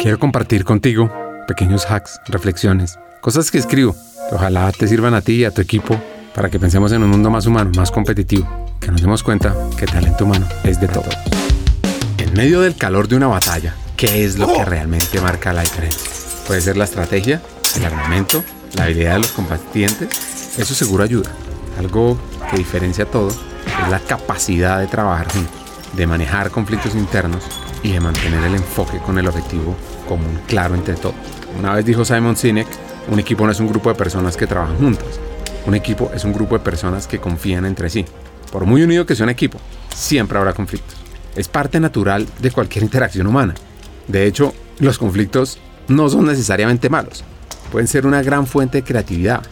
Quiero compartir contigo pequeños hacks, reflexiones, cosas que escribo que ojalá te sirvan a ti y a tu equipo para que pensemos en un mundo más humano, más competitivo, que nos demos cuenta que el talento humano es de todo. En medio del calor de una batalla, ¿qué es lo que realmente marca la diferencia? Puede ser la estrategia, el armamento, la habilidad de los combatientes. Eso seguro ayuda. Algo que diferencia todo es la capacidad de trabajar juntos, de manejar conflictos internos y de mantener el enfoque con el objetivo común claro entre todos. Una vez dijo Simon Sinek, un equipo no es un grupo de personas que trabajan juntas. Un equipo es un grupo de personas que confían entre sí. Por muy unido que sea un equipo, siempre habrá conflictos. Es parte natural de cualquier interacción humana. De hecho, los conflictos no son necesariamente malos. Pueden ser una gran fuente de creatividad,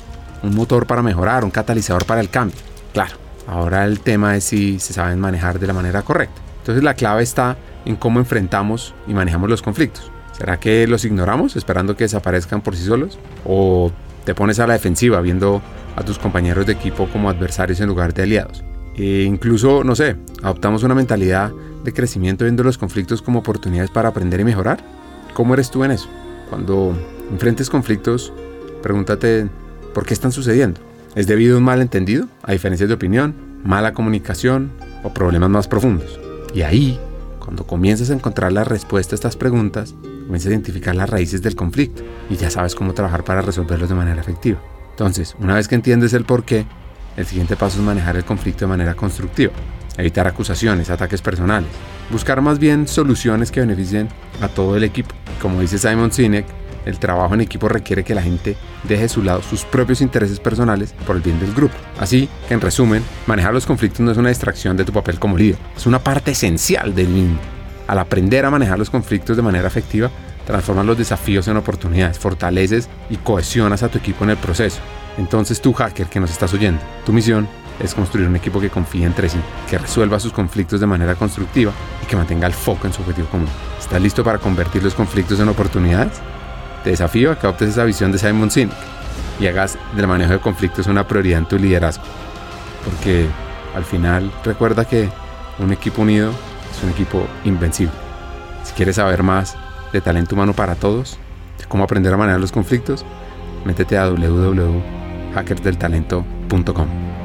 un motor para mejorar, un catalizador para el cambio. Claro, ahora el tema es si se saben manejar de la manera correcta. Entonces la clave está en cómo enfrentamos y manejamos los conflictos. ¿Será que los ignoramos esperando que desaparezcan por sí solos? ¿O te pones a la defensiva viendo a tus compañeros de equipo como adversarios en lugar de aliados? E incluso, no sé, adoptamos una mentalidad de crecimiento viendo los conflictos como oportunidades para aprender y mejorar. ¿Cómo eres tú en eso? Cuando enfrentes conflictos, pregúntate por qué están sucediendo. ¿Es debido a un malentendido, a diferencias de opinión, mala comunicación o problemas más profundos? Y ahí, cuando comienzas a encontrar la respuesta a estas preguntas, comienzas a identificar las raíces del conflicto y ya sabes cómo trabajar para resolverlos de manera efectiva. Entonces, una vez que entiendes el por qué, el siguiente paso es manejar el conflicto de manera constructiva, evitar acusaciones, ataques personales, buscar más bien soluciones que beneficien a todo el equipo. Como dice Simon Sinek, el trabajo en equipo requiere que la gente deje de su lado sus propios intereses personales por el bien del grupo. Así que, en resumen, manejar los conflictos no es una distracción de tu papel como líder, es una parte esencial del mismo. Al aprender a manejar los conflictos de manera efectiva, transformas los desafíos en oportunidades, fortaleces y cohesionas a tu equipo en el proceso. Entonces tú, hacker que nos estás oyendo, tu misión es construir un equipo que confíe entre sí, que resuelva sus conflictos de manera constructiva y que mantenga el foco en su objetivo común. ¿Estás listo para convertir los conflictos en oportunidades? Te desafío a que adoptes esa visión de Simon Sinek y hagas del manejo de conflictos una prioridad en tu liderazgo. Porque al final recuerda que un equipo unido es un equipo invencible. Si quieres saber más de talento humano para todos, de cómo aprender a manejar los conflictos, métete a www.hackersdeltalento.com.